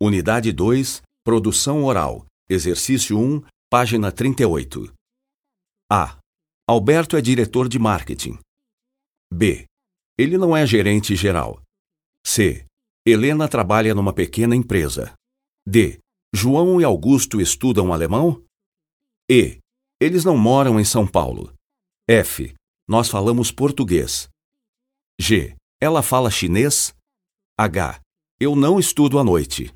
Unidade 2, Produção Oral, Exercício 1, página 38. A. Alberto é diretor de marketing. B. Ele não é gerente geral. C. Helena trabalha numa pequena empresa. D. João e Augusto estudam alemão? E. Eles não moram em São Paulo. F. Nós falamos português. G. Ela fala chinês? H. Eu não estudo à noite.